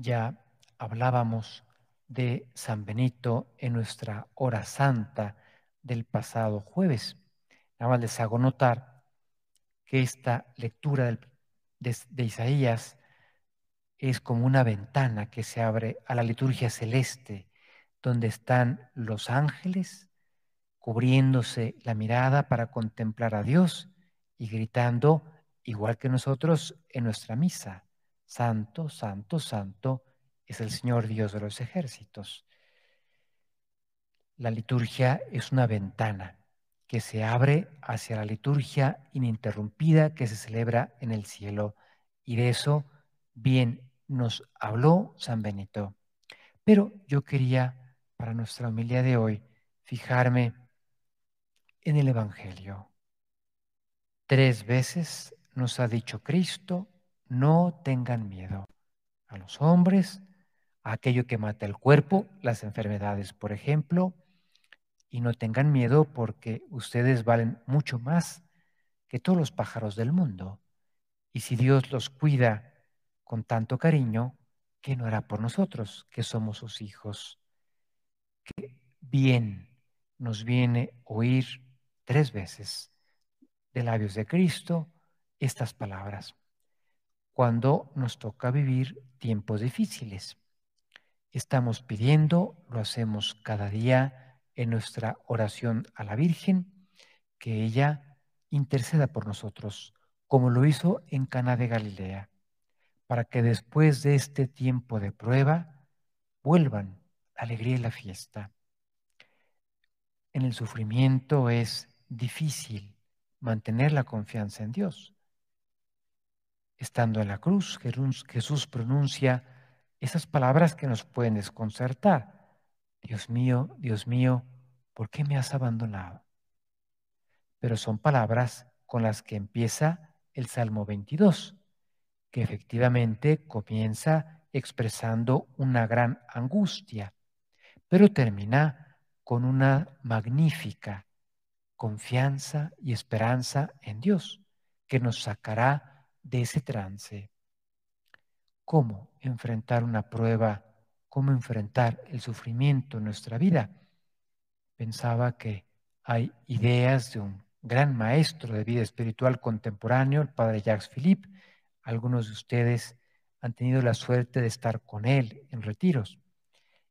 Ya hablábamos de San Benito en nuestra hora santa del pasado jueves. Nada más les hago notar que esta lectura de, Isaías es como una ventana que se abre a la liturgia celeste, donde están los ángeles cubriéndose la mirada para contemplar a Dios y gritando, igual que nosotros en nuestra misa, Santo, Santo, Santo es el Señor Dios de los ejércitos. La liturgia es una ventana que se abre hacia la liturgia ininterrumpida que se celebra en el cielo. Y de eso bien nos habló San Benito. Pero yo quería, para nuestra humildad de hoy, fijarme en el Evangelio. Tres veces nos ha dicho Cristo, no tengan miedo a los hombres, a aquello que mata el cuerpo, las enfermedades, por ejemplo, y no tengan miedo porque ustedes valen mucho más que todos los pájaros del mundo. Y si Dios los cuida con tanto cariño, ¿qué no hará por nosotros, que somos sus hijos? Qué bien nos viene oír tres veces de labios de Cristo estas palabras cuando nos toca vivir tiempos difíciles. Estamos pidiendo, lo hacemos cada día, en nuestra oración a la Virgen, que ella interceda por nosotros, como lo hizo en Cana de Galilea, para que después de este tiempo de prueba vuelvan la alegría y la fiesta. En el sufrimiento es difícil mantener la confianza en Dios. Estando en la cruz, Jesús pronuncia esas palabras que nos pueden desconcertar Dios mío, Dios mío, ¿por qué me has abandonado? Pero son palabras con las que empieza el Salmo 22, que efectivamente comienza expresando una gran angustia, pero termina con una magnífica confianza y esperanza en Dios, que nos sacará de ese trance. ¿Cómo enfrentar una prueba cómo enfrentar el sufrimiento en nuestra vida. Pensaba que hay ideas de un gran maestro de vida espiritual contemporáneo, el padre Jacques Philippe. Algunos de ustedes han tenido la suerte de estar con él en retiros.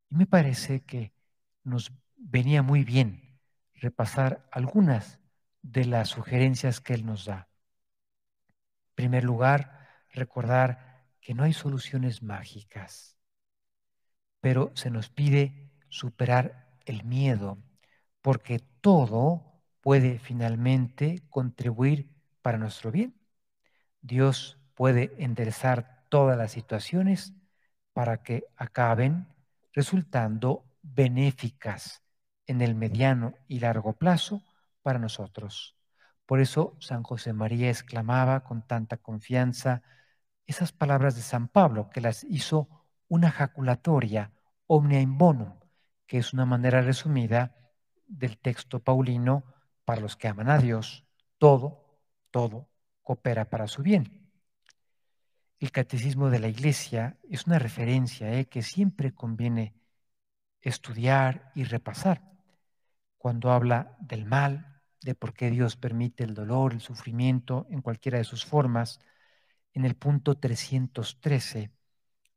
Y me parece que nos venía muy bien repasar algunas de las sugerencias que él nos da. Primer lugar, recordar que no hay soluciones mágicas pero se nos pide superar el miedo, porque todo puede finalmente contribuir para nuestro bien. Dios puede enderezar todas las situaciones para que acaben resultando benéficas en el mediano y largo plazo para nosotros. Por eso San José María exclamaba con tanta confianza esas palabras de San Pablo, que las hizo una jaculatoria, omnia in bonum, que es una manera resumida del texto paulino para los que aman a Dios. Todo, todo coopera para su bien. El catecismo de la iglesia es una referencia ¿eh? que siempre conviene estudiar y repasar cuando habla del mal, de por qué Dios permite el dolor, el sufrimiento en cualquiera de sus formas. En el punto 313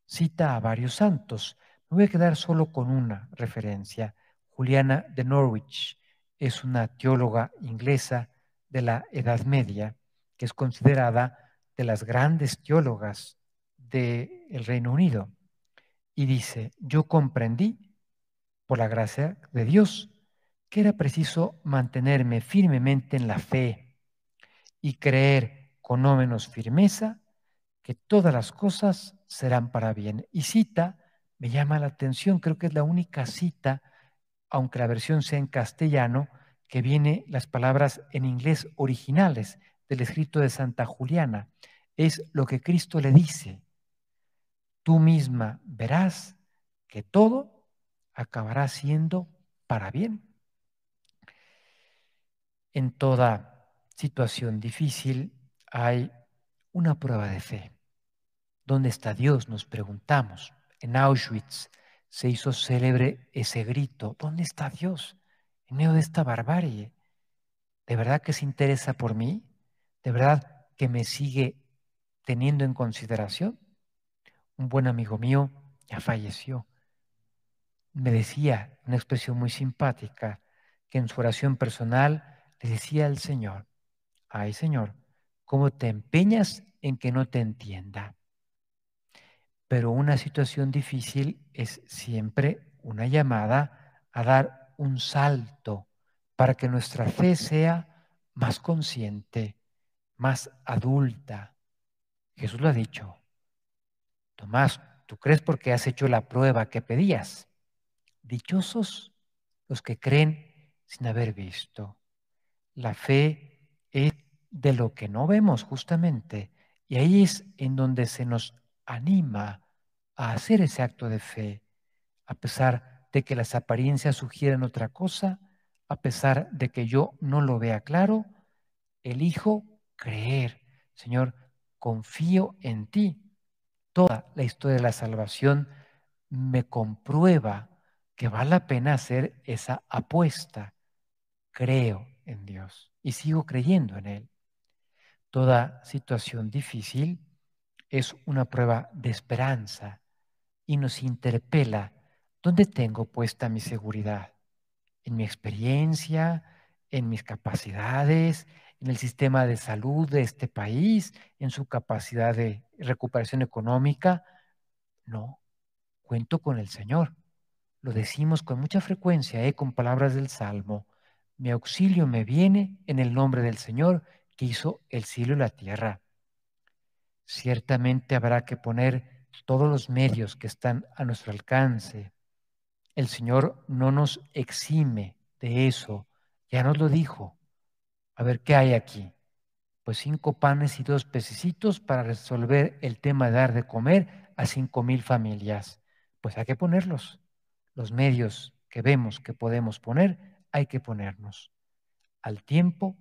cita a varios santos. Me voy a quedar solo con una referencia. Juliana de Norwich es una teóloga inglesa de la Edad Media que es considerada de las grandes teólogas del Reino Unido. Y dice, yo comprendí, por la gracia de Dios, que era preciso mantenerme firmemente en la fe y creer con no menos firmeza que todas las cosas serán para bien. Y cita, me llama la atención, creo que es la única cita, aunque la versión sea en castellano, que viene las palabras en inglés originales del escrito de Santa Juliana. Es lo que Cristo le dice. Tú misma verás que todo acabará siendo para bien. En toda situación difícil hay una prueba de fe. ¿Dónde está Dios? Nos preguntamos. en Auschwitz se hizo célebre ese grito, ¿dónde está Dios? En medio de esta barbarie. ¿De verdad que se interesa por mí? ¿De verdad que me sigue teniendo en consideración? Un buen amigo mío ya falleció. Me decía, una expresión muy simpática, que en su oración personal le decía al Señor, ay Señor, ¿cómo te empeñas en que no te entienda? Pero una situación difícil es siempre una llamada a dar un salto para que nuestra fe sea más consciente, más adulta. Jesús lo ha dicho. Tomás, tú crees porque has hecho la prueba que pedías. Dichosos los que creen sin haber visto. La fe es de lo que no vemos justamente. Y ahí es en donde se nos anima a hacer ese acto de fe, a pesar de que las apariencias sugieren otra cosa, a pesar de que yo no lo vea claro, elijo creer. Señor, confío en ti. Toda la historia de la salvación me comprueba que vale la pena hacer esa apuesta. Creo en Dios y sigo creyendo en Él. Toda situación difícil es una prueba de esperanza y nos interpela, ¿dónde tengo puesta mi seguridad? ¿En mi experiencia? ¿En mis capacidades? ¿En el sistema de salud de este país? ¿En su capacidad de recuperación económica? No, cuento con el Señor. Lo decimos con mucha frecuencia, ¿eh? con palabras del Salmo. Mi auxilio me viene en el nombre del Señor que hizo el cielo y la tierra. Ciertamente habrá que poner todos los medios que están a nuestro alcance. El Señor no nos exime de eso, ya nos lo dijo. A ver, ¿qué hay aquí? Pues cinco panes y dos pececitos para resolver el tema de dar de comer a cinco mil familias. Pues hay que ponerlos. Los medios que vemos que podemos poner, hay que ponernos. Al tiempo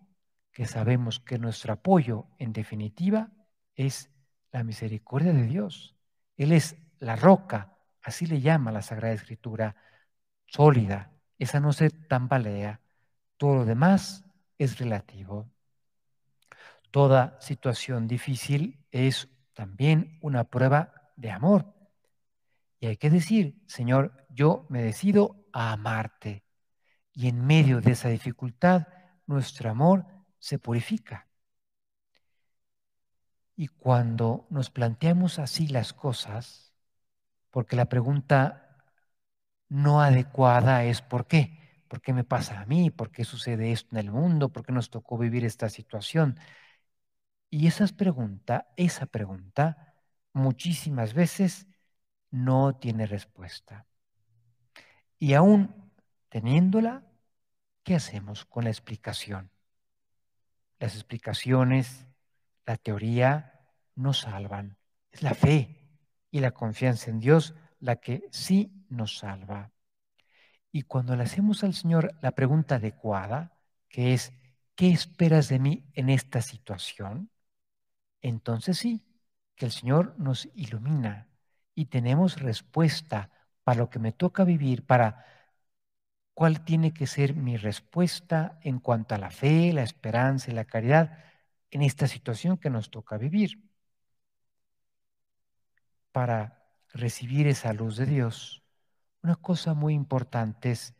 que sabemos que nuestro apoyo, en definitiva, es la misericordia de Dios. Él es la roca, así le llama la Sagrada Escritura, sólida. Esa no se tambalea. Todo lo demás es relativo. Toda situación difícil es también una prueba de amor. Y hay que decir, Señor, yo me decido a amarte. Y en medio de esa dificultad, nuestro amor se purifica. Y cuando nos planteamos así las cosas, porque la pregunta no adecuada es ¿por qué? ¿Por qué me pasa a mí? ¿Por qué sucede esto en el mundo? ¿Por qué nos tocó vivir esta situación? Y esa pregunta, esa pregunta, muchísimas veces no tiene respuesta. Y aún teniéndola, ¿qué hacemos con la explicación? Las explicaciones la teoría no salvan. Es la fe y la confianza en Dios la que sí nos salva. Y cuando le hacemos al Señor la pregunta adecuada, que es, ¿qué esperas de mí en esta situación? Entonces sí, que el Señor nos ilumina y tenemos respuesta para lo que me toca vivir, para cuál tiene que ser mi respuesta en cuanto a la fe, la esperanza y la caridad en esta situación que nos toca vivir. Para recibir esa luz de Dios, una cosa muy importante es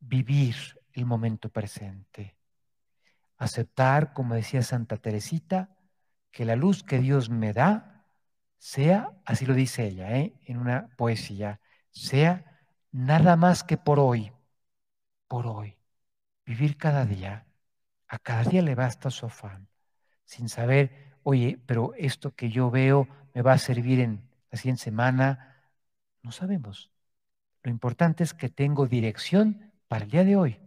vivir el momento presente. Aceptar, como decía Santa Teresita, que la luz que Dios me da sea, así lo dice ella, ¿eh? en una poesía, sea nada más que por hoy, por hoy. Vivir cada día. A cada día le basta su afán sin saber, oye, pero esto que yo veo me va a servir en la siguiente semana. No sabemos. Lo importante es que tengo dirección para el día de hoy.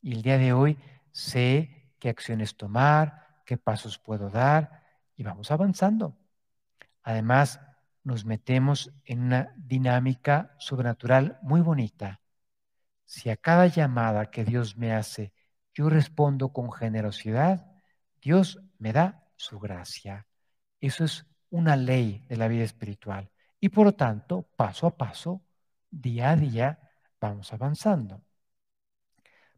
Y el día de hoy sé qué acciones tomar, qué pasos puedo dar y vamos avanzando. Además, nos metemos en una dinámica sobrenatural muy bonita. Si a cada llamada que Dios me hace yo respondo con generosidad, Dios me da su gracia. Eso es una ley de la vida espiritual. Y por lo tanto, paso a paso, día a día, vamos avanzando.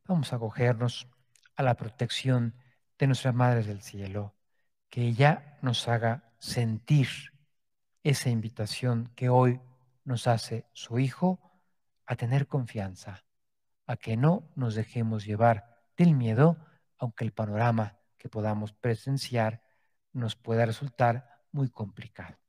Vamos a acogernos a la protección de nuestra Madre del Cielo, que ella nos haga sentir esa invitación que hoy nos hace su Hijo a tener confianza, a que no nos dejemos llevar del miedo, aunque el panorama que podamos presenciar nos pueda resultar muy complicado.